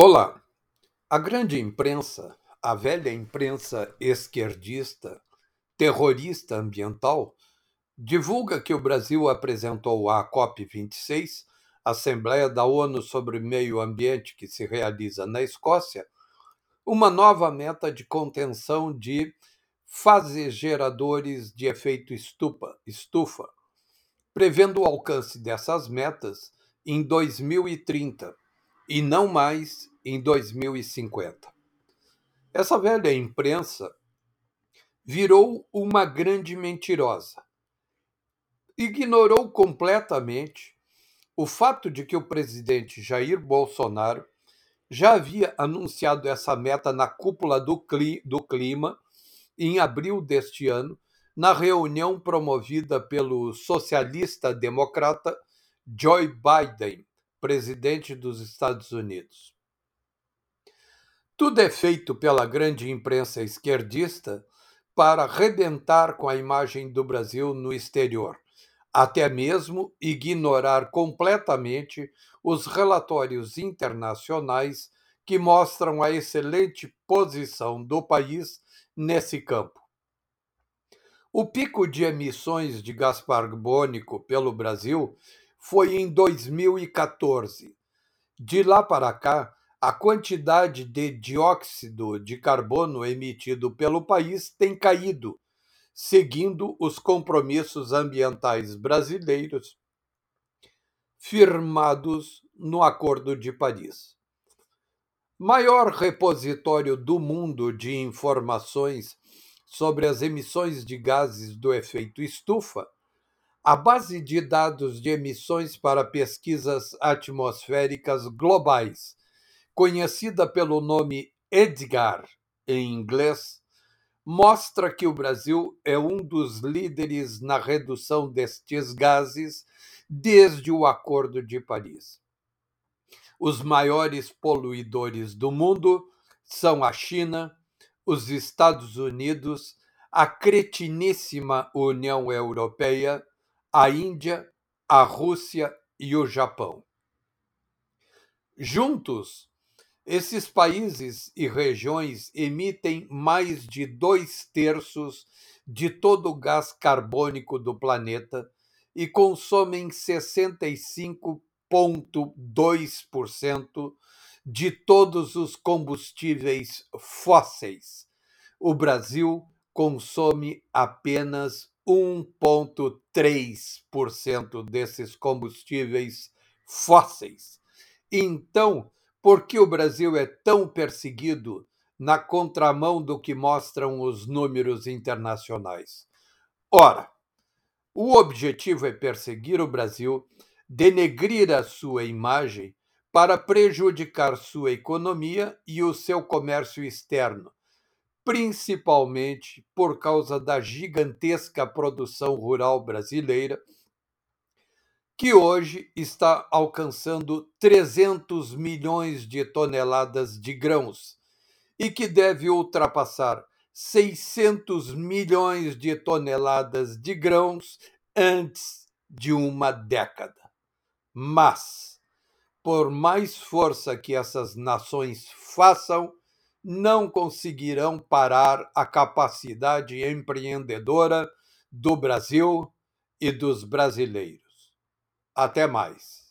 Olá! A grande imprensa, a velha imprensa esquerdista, terrorista ambiental, divulga que o Brasil apresentou à COP26, Assembleia da ONU sobre Meio Ambiente que se realiza na Escócia, uma nova meta de contenção de fases geradores de efeito estufa, estufa, prevendo o alcance dessas metas em 2030 e não mais em 2050. Essa velha imprensa virou uma grande mentirosa. Ignorou completamente o fato de que o presidente Jair Bolsonaro já havia anunciado essa meta na cúpula do, clima em abril deste ano, na reunião promovida pelo socialista democrata Joe Biden, presidente dos Estados Unidos. Tudo é feito pela grande imprensa esquerdista para arrebentar com a imagem do Brasil no exterior, até mesmo ignorar completamente os relatórios internacionais que mostram a excelente posição do país nesse campo. O pico de emissões de gás carbônico pelo Brasil foi em 2014. De lá para cá, a quantidade de dióxido de carbono emitido pelo país tem caído, seguindo os compromissos ambientais brasileiros firmados no Acordo de Paris. Maior repositório do mundo de informações sobre as emissões de gases do efeito estufa, a base de dados de emissões para pesquisas atmosféricas globais, conhecida pelo nome EDGAR em inglês, mostra que o Brasil é um dos líderes na redução destes gases desde o Acordo de Paris. Os maiores poluidores do mundo são a China, os Estados Unidos, a cretiníssima União Europeia a Índia, a Rússia e o Japão. Juntos, esses países e regiões emitem mais de dois terços de todo o gás carbônico do planeta e consomem 65,2% de todos os combustíveis fósseis. O Brasil consome apenas 1,3% desses combustíveis fósseis. Então, por que o Brasil é tão perseguido na contramão do que mostram os números internacionais? Ora, o objetivo é perseguir o Brasil, denegrir a sua imagem para prejudicar sua economia e o seu comércio externo, principalmente por causa da gigantesca produção rural brasileira, que hoje está alcançando 300 milhões de toneladas de grãos e que deve ultrapassar 600 milhões de toneladas de grãos antes de uma década. Mas, por mais força que essas nações façam, não conseguirão parar a capacidade empreendedora do Brasil e dos brasileiros. Até mais.